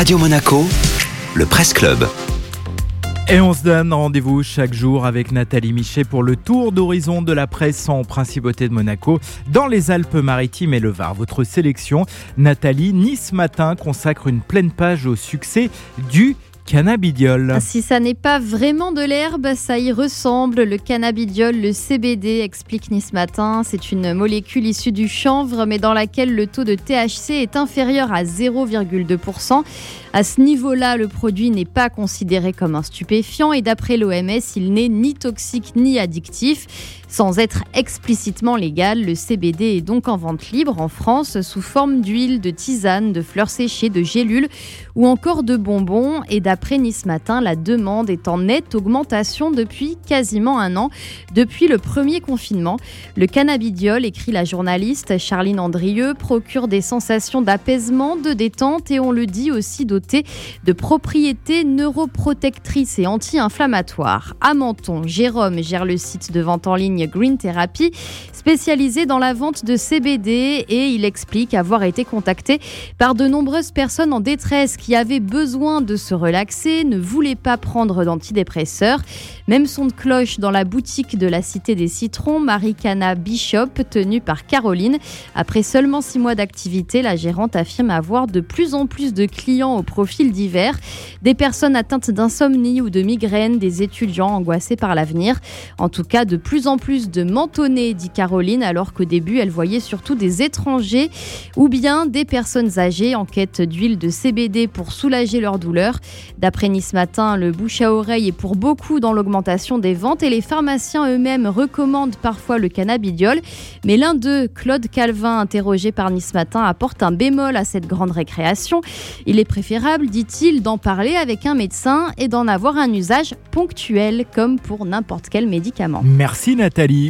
Radio Monaco, le Presse Club. Et on se donne rendez-vous chaque jour avec Nathalie Michet pour le tour d'horizon de la presse en principauté de Monaco dans les Alpes-Maritimes et le Var. Votre sélection, Nathalie, Nice Matin consacre une pleine page au succès du cannabidiol. Ah, si ça n'est pas vraiment de l'herbe, ça y ressemble. Le cannabidiol, le CBD, explique Nice Matin. C'est une molécule issue du chanvre, mais dans laquelle le taux de THC est inférieur à 0,2%. À ce niveau-là, le produit n'est pas considéré comme un stupéfiant et d'après l'OMS, il n'est ni toxique ni addictif. Sans être explicitement légal, le CBD est donc en vente libre en France sous forme d'huile, de tisane, de fleurs séchées, de gélules ou encore de bonbons. Et d'après Nice Matin, la demande est en nette augmentation depuis quasiment un an, depuis le premier confinement. Le cannabidiol, écrit la journaliste Charline Andrieux, procure des sensations d'apaisement, de détente et on le dit aussi doté de propriétés neuroprotectrices et anti-inflammatoires. À Menton, Jérôme gère le site de vente en ligne Green Therapy, spécialisé dans la vente de CBD et il explique avoir été contacté par de nombreuses personnes en détresse qui avaient besoin de se relaxer, ne voulaient pas prendre d'antidépresseurs. Même son de cloche dans la boutique de la Cité des Citrons, Maricana Bishop, tenue par Caroline. Après seulement six mois d'activité, la gérante affirme avoir de plus en plus de clients au profil divers, des personnes atteintes d'insomnie ou de migraine, des étudiants angoissés par l'avenir. En tout cas, de plus en plus de mentonner, dit Caroline, alors qu'au début, elle voyait surtout des étrangers ou bien des personnes âgées en quête d'huile de CBD pour soulager leur douleur. D'après Nice Matin, le bouche à oreille est pour beaucoup dans l'augmentation des ventes et les pharmaciens eux-mêmes recommandent parfois le cannabidiol. Mais l'un d'eux, Claude Calvin, interrogé par Nice Matin, apporte un bémol à cette grande récréation. Il est préférable, dit-il, d'en parler avec un médecin et d'en avoir un usage ponctuel comme pour n'importe quel médicament. Merci Nathalie.